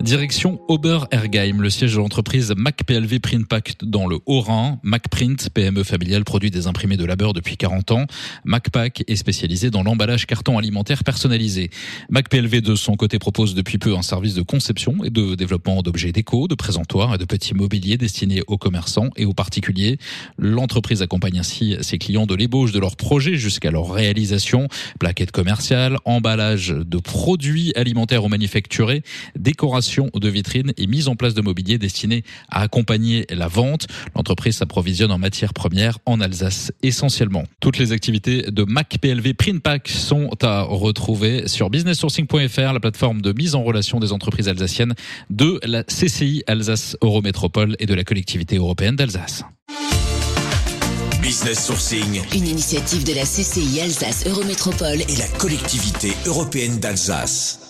Direction Ober-Ergheim, le siège de l'entreprise MacPLV Printpack dans le Haut-Rhin. MacPrint, PME familiale, produit des imprimés de labeur depuis 40 ans. MacPack est spécialisé dans l'emballage carton alimentaire personnalisé. MacPLV de son côté propose depuis peu un service de conception et de développement d'objets déco, de présentoirs et de petits mobiliers destinés aux commerçants et aux particuliers. L'entreprise accompagne ainsi ses clients de l'ébauche de leurs projets jusqu'à leur réalisation. Plaquettes commerciales, emballage de produits alimentaires ou manufacturés, décoration de vitrines et mise en place de mobilier destiné à accompagner la vente. L'entreprise s'approvisionne en matières premières en Alsace essentiellement. Toutes les activités de Mac PLV Printpack sont à retrouver sur businesssourcing.fr, la plateforme de mise en relation des entreprises alsaciennes de la CCI Alsace Eurométropole et de la collectivité européenne d'Alsace. Business Sourcing, une initiative de la CCI Alsace Eurométropole et la collectivité européenne d'Alsace.